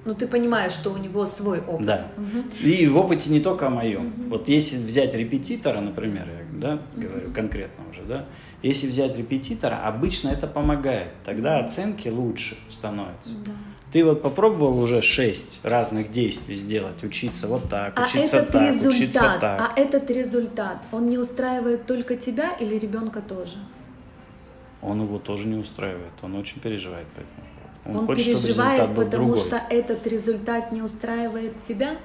Ну, ты понимаешь, что у него свой опыт. Да. Угу. И в опыте не только о моем. Угу. Вот если взять репетитора, например, я да, угу. говорю конкретно уже, да, если взять репетитора, обычно это помогает. Тогда оценки лучше становятся. Да. Ты вот попробовал уже шесть разных действий сделать, учиться вот так, а учиться этот так, результат, учиться так. А этот результат, он не устраивает только тебя или ребенка тоже? Он его тоже не устраивает, он очень переживает по этому Он, он хочет, переживает, потому другой. что этот результат не устраивает тебя?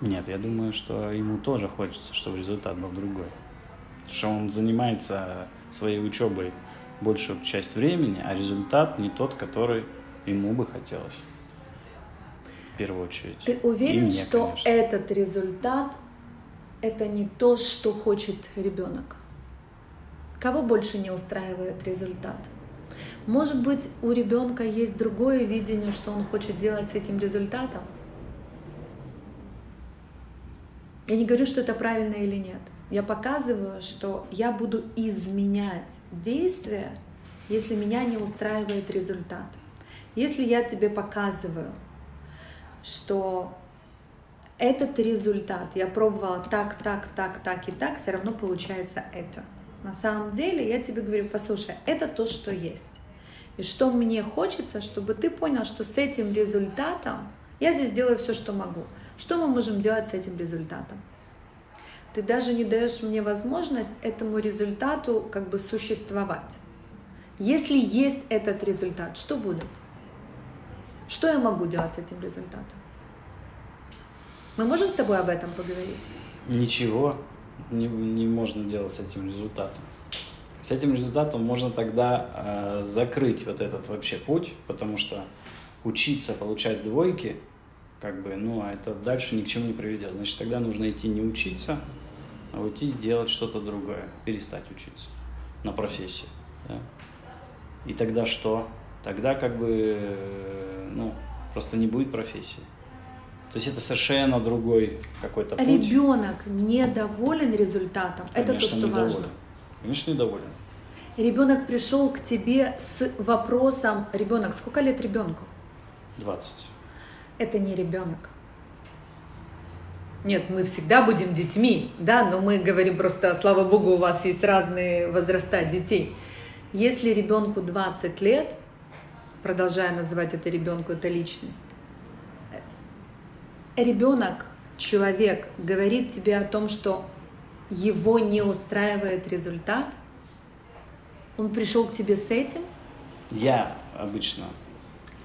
Нет, я думаю, что ему тоже хочется, чтобы результат был другой что он занимается своей учебой большую часть времени, а результат не тот, который ему бы хотелось. В первую очередь. Ты уверен, мне, что конечно. этот результат это не то, что хочет ребенок? Кого больше не устраивает результат? Может быть, у ребенка есть другое видение, что он хочет делать с этим результатом? Я не говорю, что это правильно или нет я показываю, что я буду изменять действия, если меня не устраивает результат. Если я тебе показываю, что этот результат я пробовала так, так, так, так и так, все равно получается это. На самом деле я тебе говорю, послушай, это то, что есть. И что мне хочется, чтобы ты понял, что с этим результатом я здесь делаю все, что могу. Что мы можем делать с этим результатом? ты даже не даешь мне возможность этому результату как бы существовать. Если есть этот результат, что будет? Что я могу делать с этим результатом? Мы можем с тобой об этом поговорить? Ничего не, не можно делать с этим результатом. С этим результатом можно тогда э, закрыть вот этот вообще путь, потому что учиться получать двойки, как бы, ну, а это дальше ни к чему не приведет. Значит, тогда нужно идти не учиться, а уйти делать что-то другое, перестать учиться на профессии. Да? И тогда что? Тогда как бы, ну, просто не будет профессии. То есть это совершенно другой какой-то путь. Ребенок недоволен результатом. Конечно, это то, что недоволен. важно. Конечно, недоволен. Ребенок пришел к тебе с вопросом, ребенок, сколько лет ребенку? 20. Это не ребенок. Нет, мы всегда будем детьми, да, но мы говорим просто, слава богу, у вас есть разные возраста детей. Если ребенку 20 лет, продолжая называть это ребенку, это личность, ребенок, человек говорит тебе о том, что его не устраивает результат, он пришел к тебе с этим? Я обычно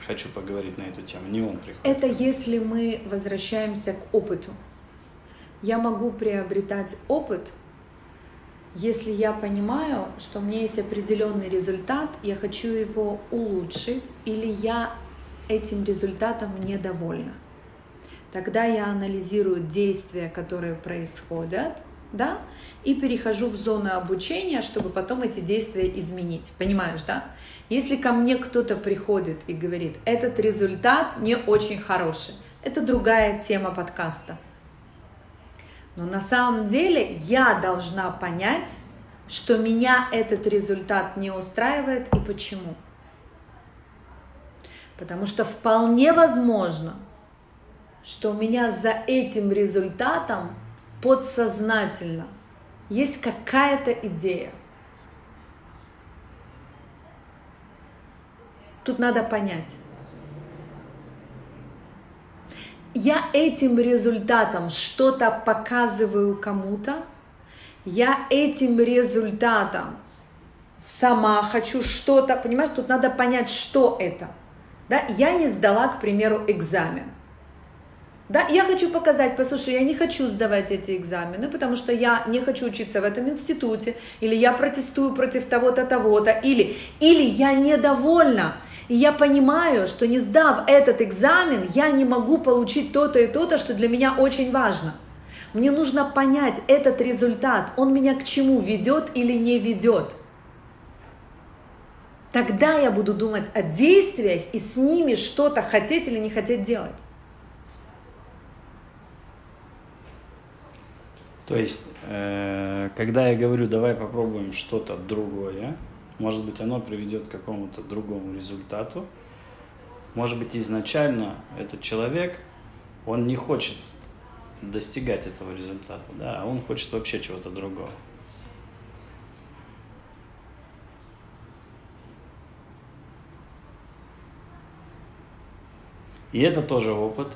хочу поговорить на эту тему, не он приходит. Это если мы возвращаемся к опыту я могу приобретать опыт, если я понимаю, что у меня есть определенный результат, я хочу его улучшить, или я этим результатом недовольна. Тогда я анализирую действия, которые происходят, да, и перехожу в зону обучения, чтобы потом эти действия изменить. Понимаешь, да? Если ко мне кто-то приходит и говорит, этот результат не очень хороший, это другая тема подкаста. Но на самом деле я должна понять, что меня этот результат не устраивает и почему. Потому что вполне возможно, что у меня за этим результатом подсознательно есть какая-то идея. Тут надо понять. Я этим результатом что-то показываю кому-то, я этим результатом сама хочу что-то, понимаешь, тут надо понять, что это. Да? Я не сдала, к примеру, экзамен. Да, я хочу показать, послушай, я не хочу сдавать эти экзамены, потому что я не хочу учиться в этом институте, или я протестую против того-то, того-то, или, или я недовольна, и я понимаю, что не сдав этот экзамен, я не могу получить то-то и то-то, что для меня очень важно. Мне нужно понять этот результат, он меня к чему ведет или не ведет. Тогда я буду думать о действиях и с ними что-то хотеть или не хотеть делать. То есть, э, когда я говорю, давай попробуем что-то другое, может быть, оно приведет к какому-то другому результату. Может быть, изначально этот человек, он не хочет достигать этого результата, да, а он хочет вообще чего-то другого. И это тоже опыт,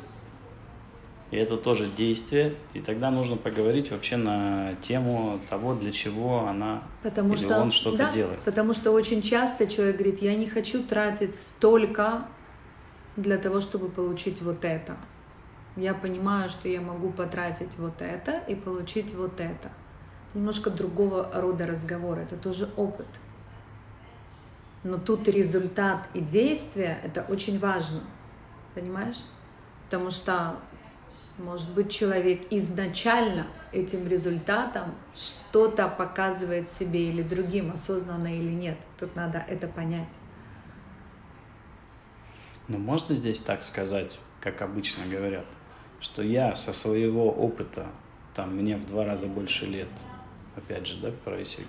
и это тоже действие, и тогда нужно поговорить вообще на тему того, для чего она потому или что, он что-то да, делает. Потому что очень часто человек говорит, я не хочу тратить столько для того, чтобы получить вот это. Я понимаю, что я могу потратить вот это и получить вот это. Это немножко другого рода разговор, это тоже опыт. Но тут результат и действие – это очень важно, понимаешь? Потому что может быть, человек изначально этим результатом что-то показывает себе или другим, осознанно или нет. Тут надо это понять. Но можно здесь так сказать, как обычно говорят, что я со своего опыта, там мне в два раза больше лет, опять же, да, про, если,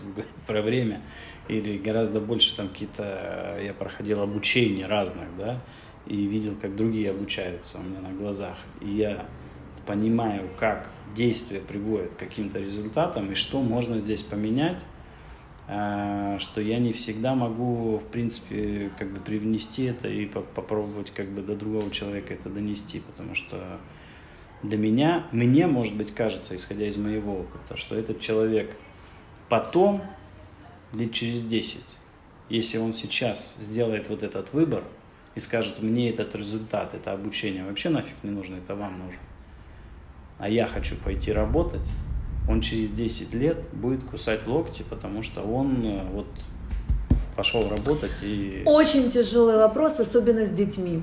про время, или гораздо больше там какие-то, я проходил обучение разных, да, и видел, как другие обучаются у меня на глазах. И я понимаю, как действие приводит к каким-то результатам и что можно здесь поменять, э, что я не всегда могу, в принципе, как бы привнести это и попробовать как бы до другого человека это донести, потому что для меня, мне, может быть, кажется, исходя из моего опыта, что этот человек потом, лет через 10, если он сейчас сделает вот этот выбор и скажет, мне этот результат, это обучение вообще нафиг не нужно, это вам нужно, а я хочу пойти работать, он через 10 лет будет кусать локти, потому что он э, вот пошел работать и... Очень тяжелый вопрос, особенно с детьми.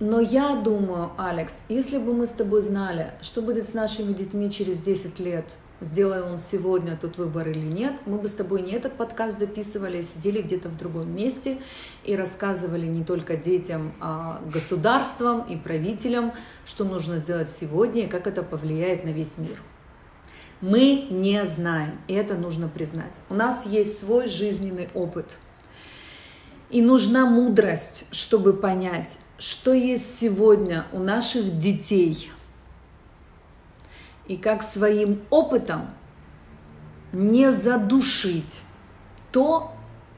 Но я думаю, Алекс, если бы мы с тобой знали, что будет с нашими детьми через 10 лет, сделая он сегодня тот выбор или нет, мы бы с тобой не этот подкаст записывали, а сидели где-то в другом месте и рассказывали не только детям, а государствам и правителям, что нужно сделать сегодня и как это повлияет на весь мир. Мы не знаем, и это нужно признать. У нас есть свой жизненный опыт. И нужна мудрость, чтобы понять, что есть сегодня у наших детей – и как своим опытом не задушить то,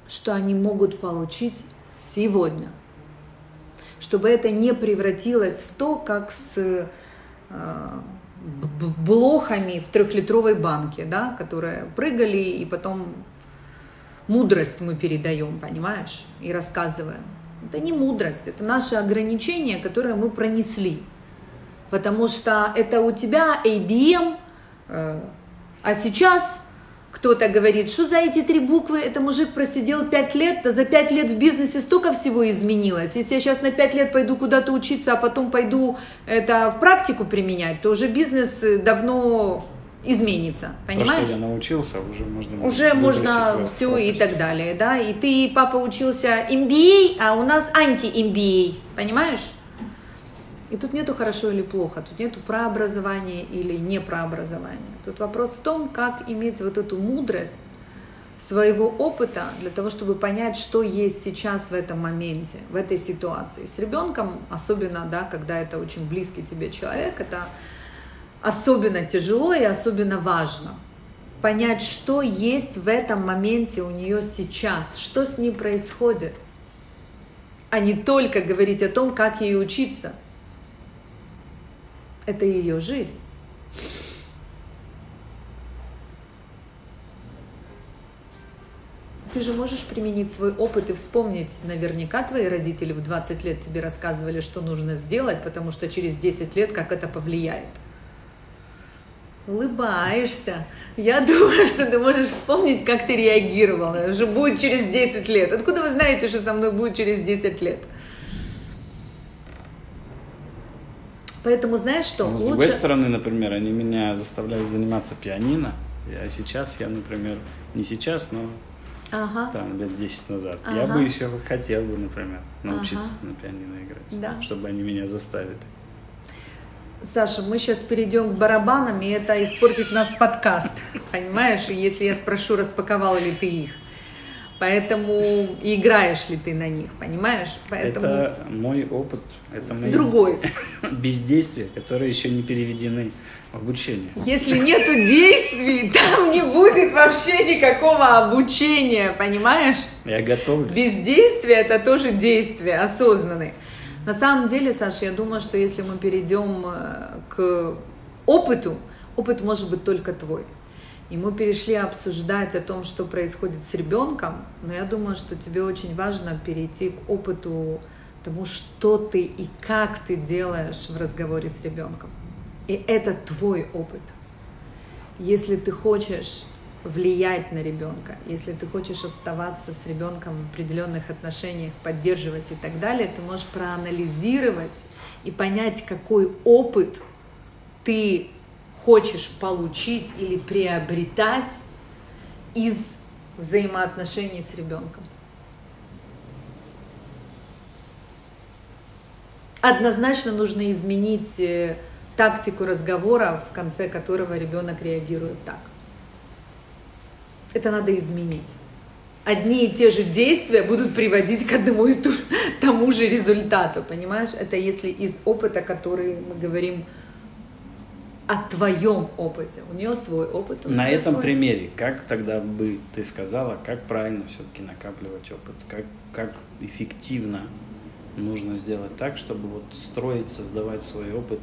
что они могут получить сегодня. Чтобы это не превратилось в то, как с э, блохами в трехлитровой банке, да, которые прыгали, и потом мудрость мы передаем, понимаешь, и рассказываем. Это не мудрость, это наше ограничение, которое мы пронесли потому что это у тебя ABM, э, а сейчас кто-то говорит, что за эти три буквы, это мужик просидел пять лет, да за пять лет в бизнесе столько всего изменилось. Если я сейчас на пять лет пойду куда-то учиться, а потом пойду это в практику применять, то уже бизнес давно изменится, понимаешь? То, что я научился, уже можно уже можно все и так далее, да. И ты, папа, учился MBA, а у нас анти-MBA, понимаешь? И тут нету хорошо или плохо, тут нету прообразования или не прообразования. Тут вопрос в том, как иметь вот эту мудрость своего опыта для того, чтобы понять, что есть сейчас в этом моменте, в этой ситуации. С ребенком, особенно, да, когда это очень близкий тебе человек, это особенно тяжело и особенно важно. Понять, что есть в этом моменте у нее сейчас, что с ней происходит, а не только говорить о том, как ей учиться. Это ее жизнь. ты же можешь применить свой опыт и вспомнить, наверняка твои родители в 20 лет тебе рассказывали, что нужно сделать, потому что через 10 лет как это повлияет. Улыбаешься. Я думаю, что ты можешь вспомнить, как ты реагировал. Уже будет через 10 лет. Откуда вы знаете, что со мной будет через 10 лет? Поэтому знаешь что? Ну, с лучше... другой стороны, например, они меня заставляли заниматься пианино. Я сейчас, я, например, не сейчас, но ага. там лет 10 назад. Ага. Я бы еще хотел бы, например, научиться ага. на пианино играть, да. чтобы они меня заставили. Саша, мы сейчас перейдем к барабанам, и это испортит нас подкаст, понимаешь? И если я спрошу, распаковал ли ты их. Поэтому играешь ли ты на них, понимаешь? Поэтому... Это мой опыт, это мои Другой. бездействия, которые еще не переведены Обучение. Если нету действий, там не будет вообще никакого обучения, понимаешь? Я готовлюсь. Бездействие – это тоже действие осознанное. На самом деле, Саша, я думаю, что если мы перейдем э, к опыту, опыт может быть только твой. И мы перешли обсуждать о том, что происходит с ребенком, но я думаю, что тебе очень важно перейти к опыту тому, что ты и как ты делаешь в разговоре с ребенком. И это твой опыт. Если ты хочешь влиять на ребенка, если ты хочешь оставаться с ребенком в определенных отношениях, поддерживать и так далее, ты можешь проанализировать и понять, какой опыт ты хочешь получить или приобретать из взаимоотношений с ребенком. Однозначно нужно изменить э, тактику разговора, в конце которого ребенок реагирует так. Это надо изменить. Одни и те же действия будут приводить к одному и тому же результату, понимаешь? Это если из опыта, который мы говорим о твоем опыте. У нее свой опыт. На этом свой. примере, как тогда бы ты сказала, как правильно все-таки накапливать опыт, как, как эффективно нужно сделать так, чтобы вот строить, создавать свой опыт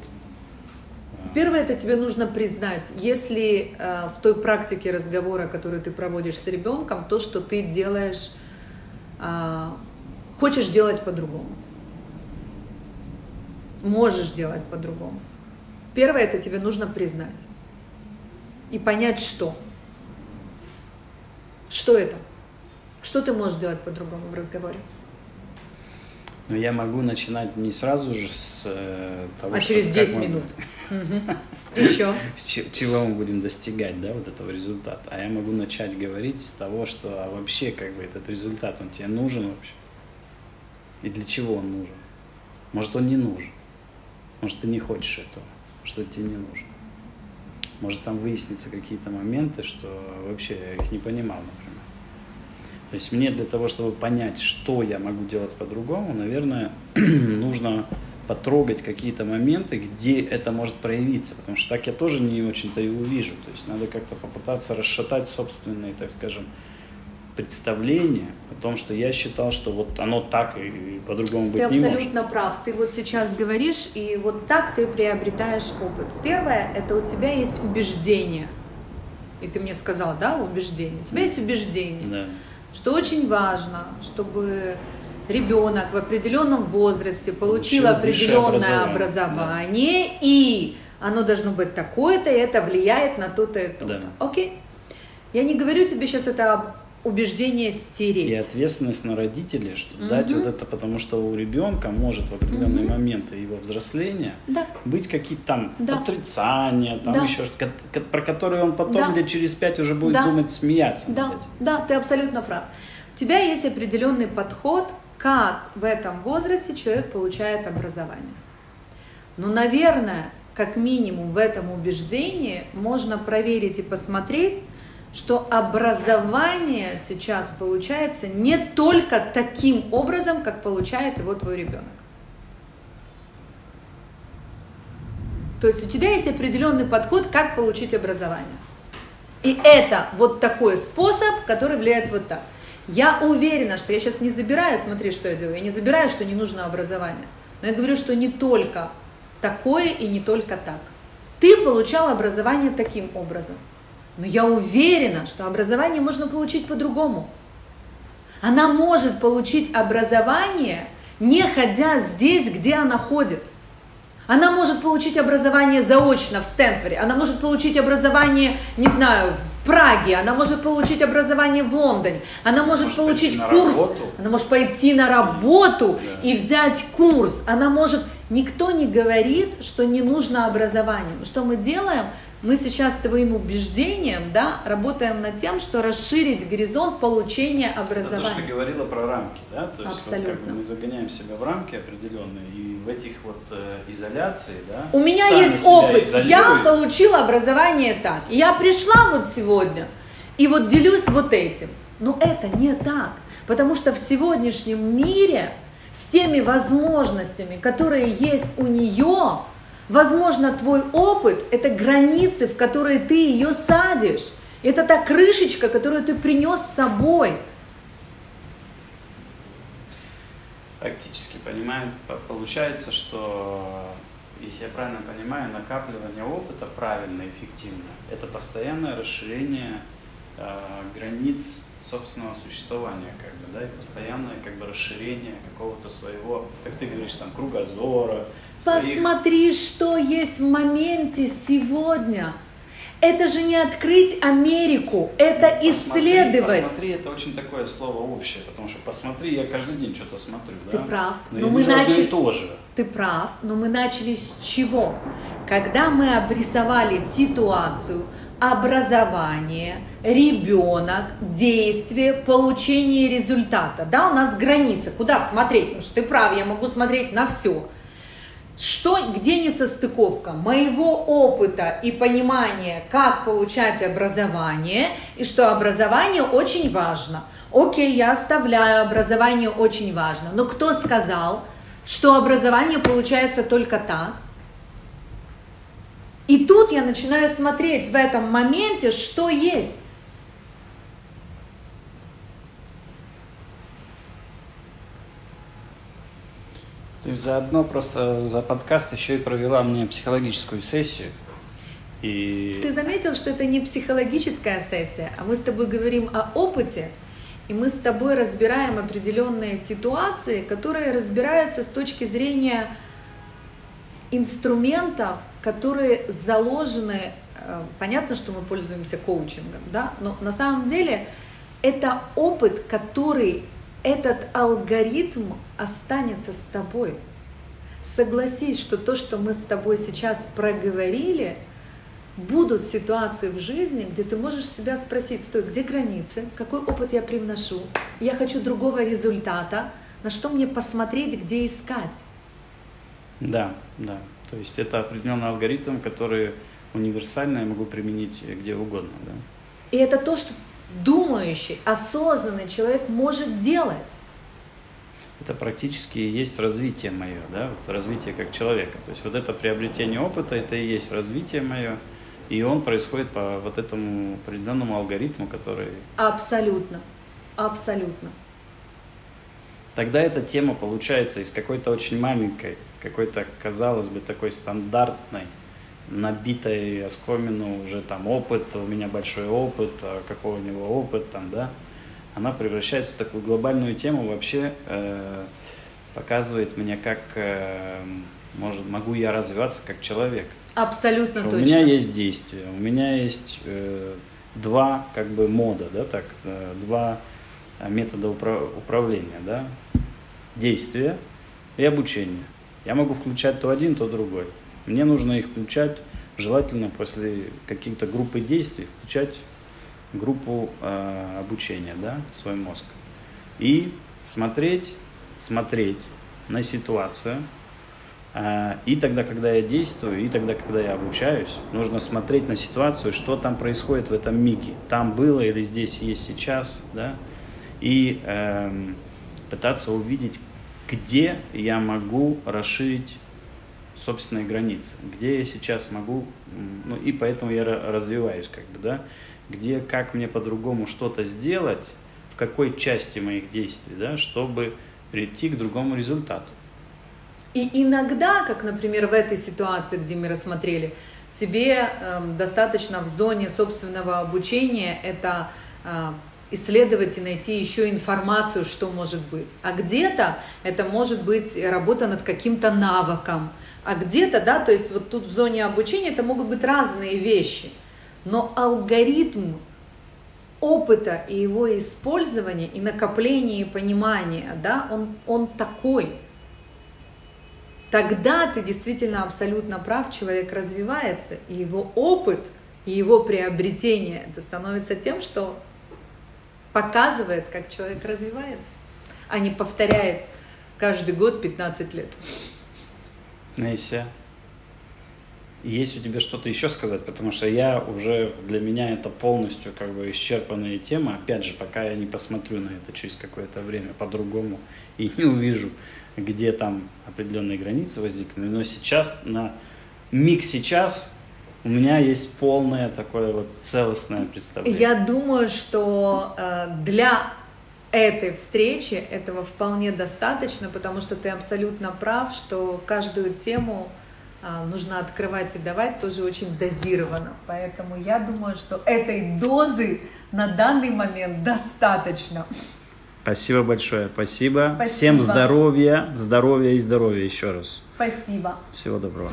Первое, это тебе нужно признать, если э, в той практике разговора, которую ты проводишь с ребенком, то, что ты делаешь, э, хочешь делать по-другому, можешь делать по-другому. Первое, это тебе нужно признать и понять, что. Что это? Что ты можешь делать по-другому в разговоре? Но я могу начинать не сразу же с э, того, а что, через 10 минут. Еще. Чего мы будем достигать, да, вот этого результата. А я могу начать говорить с того, что а вообще как бы этот результат, он тебе нужен вообще? И для чего он нужен? Может, он не нужен. Может, ты не хочешь этого. Что тебе не нужно. Может, там выяснится какие-то моменты, что вообще я их не понимал, например. То есть мне для того, чтобы понять, что я могу делать по-другому, наверное, нужно потрогать какие-то моменты, где это может проявиться, потому что так я тоже не очень-то и увижу. То есть надо как-то попытаться расшатать собственные, так скажем, представления о том, что я считал, что вот оно так и по-другому быть не может. Ты абсолютно прав. Ты вот сейчас говоришь, и вот так ты приобретаешь опыт. Первое, это у тебя есть убеждение. И ты мне сказал, да, убеждение. У тебя есть убеждение. Да что очень важно, чтобы ребенок в определенном возрасте получил, определенное образование, образование да. и оно должно быть такое-то, и это влияет на то-то и то-то. Да. Окей? Я не говорю тебе сейчас это убеждение стереть. И ответственность на родителей, что Мгм. дать вот это, потому что у ребенка может в определенные Мгм. моменты его взросления Да. быть какие-то там Да. отрицания, там Да. еще про которые он потом Да. лет через пять уже будет Да. думать смеяться. Да, да, ты абсолютно прав. У тебя есть определенный подход, как в этом возрасте человек получает образование. Но, наверное, как минимум в этом убеждении можно проверить и посмотреть, что образование сейчас получается не только таким образом, как получает его твой ребенок. То есть у тебя есть определенный подход, как получить образование. И это вот такой способ, который влияет вот так. Я уверена, что я сейчас не забираю, смотри, что я делаю, я не забираю, что не нужно образование. Но я говорю, что не только такое и не только так. Ты получал образование таким образом. Но я уверена, что образование можно получить по-другому. Она может получить образование, не ходя здесь, где она ходит. Она может получить образование заочно в Стэнфорде, она может получить образование, не знаю, в Праге, она может получить образование в Лондоне, она может, Может получить курс, работу. она может пойти на работу Да. и взять курс, она может... Никто не говорит, что не нужно образование. Но Что мы делаем? Мы сейчас твоим убеждением да, работаем над тем, что расширить горизонт получения Это то, что образования. говорила про рамки, да? То есть вот как Абсолютно. бы мы загоняем себя в рамки определенные, и в этих вот э, изоляции, да? У меня есть опыт. Я получила образование так. Я пришла вот сегодня и вот делюсь вот этим. Но это не так. Потому что в сегодняшнем мире с теми возможностями, которые есть у нее, возможно, твой опыт – это границы, в которые ты ее садишь. Это та крышечка, которую ты принес с собой. Практически понимаю, по- получается, что, если я правильно понимаю, накапливание опыта правильно, эффективно, это постоянное расширение э, границ собственного существования, как бы, да, и постоянное как бы расширение какого-то своего, как ты говоришь, там, кругозора, своих- Посмотри, что есть в моменте сегодня. Это же не открыть Америку, это Посмотри- исследовать. Посмотри, это очень такое слово общее, потому что посмотри, я каждый день что-то смотрю, Ты да? прав, но, но мы начали- и то же. Ты прав, но мы начали с чего? Когда мы обрисовали ситуацию, образование, ребенок, действие, получение результата. Да, у нас граница, куда смотреть? Потому что ты прав, я могу смотреть на все. Что, где несостыковка моего опыта и понимания, как получать образование, и что образование очень важно. Окей, я оставляю, образование очень важно. Но кто сказал, что образование получается только так? И тут я начинаю смотреть в этом моменте, что есть. Ты заодно просто за подкаст еще и провела мне психологическую сессию. И Ты заметил, что это не психологическая сессия, а мы с тобой говорим о опыте, и мы с тобой разбираем определенные ситуации, которые разбираются с точки зрения инструментов, которые заложены. э, Понятно, что мы пользуемся коучингом, да, но на самом деле это опыт, который этот алгоритм останется с тобой. Согласись, что то, что мы с тобой сейчас проговорили, будут ситуации в жизни, где ты можешь себя спросить, стой, где границы, какой опыт я привношу, я хочу другого результата, на что мне посмотреть, где искать. Да, да. То есть это определенный алгоритм, который универсально я могу применить где угодно. Да? И это то, что думающий, осознанный человек может делать. Это практически и есть развитие мое, да, вот развитие как человека. То есть вот это приобретение опыта, это и есть развитие мое, и он происходит по вот этому определенному алгоритму, который... Абсолютно. Абсолютно. Тогда эта тема получается из какой-то очень маленькой, какой-то, казалось бы, такой стандартной, набитой оскомину уже там опыт, у меня большой опыт, а какой у него опыт там, да, она превращается в такую глобальную тему, вообще э, показывает мне, как э, может, могу я развиваться как человек. Абсолютно Что точно. У меня есть действия, у меня есть э, два как бы мода, да, так, э, два метода упра- управления, да, действие и обучение. Я могу включать то один, то другой. Мне нужно их включать, желательно после каких-то группы действий, включать группу э, обучения, да, свой мозг. И смотреть, смотреть на ситуацию. э, и тогда, когда я действую, и тогда, когда я обучаюсь, нужно смотреть на ситуацию, что там происходит в этом миге. Там было или здесь есть сейчас, да, и эм, пытаться увидеть, где я могу расширить собственные границы, где я сейчас могу, ну и поэтому я ра- развиваюсь, как бы, да, где, как мне по-другому что-то сделать, в какой части моих действий, да, чтобы прийти к другому результату. И иногда, как, например, в этой ситуации, где мы рассмотрели, тебе эм, достаточно в зоне собственного обучения это э, исследовать и найти еще информацию, что может быть. А где-то это может быть работа над каким-то навыком. А где-то, да, то есть вот тут в зоне обучения это могут быть разные вещи. Но алгоритм опыта и его использования, и накопления, и понимания, да, он, он такой. Тогда ты действительно абсолютно прав, человек развивается, и его опыт, и его приобретение, это становится тем, что показывает, как человек развивается, а не повторяет каждый год 15 лет. Неся, есть у тебя что-то еще сказать? Потому что я уже, для меня это полностью как бы исчерпанная тема. Опять же, пока я не посмотрю на это через какое-то время по-другому и не увижу, где там определенные границы возникли. Но сейчас, на миг сейчас, у меня есть полное такое вот целостное представление. Я думаю, что э, для этой встречи этого вполне достаточно, потому что ты абсолютно прав, что каждую тему а, нужно открывать и давать тоже очень дозированно. Поэтому я думаю, что этой дозы на данный момент достаточно. Спасибо большое, спасибо. Спасибо. Всем здоровья, здоровья и здоровья еще раз. Спасибо. Всего доброго.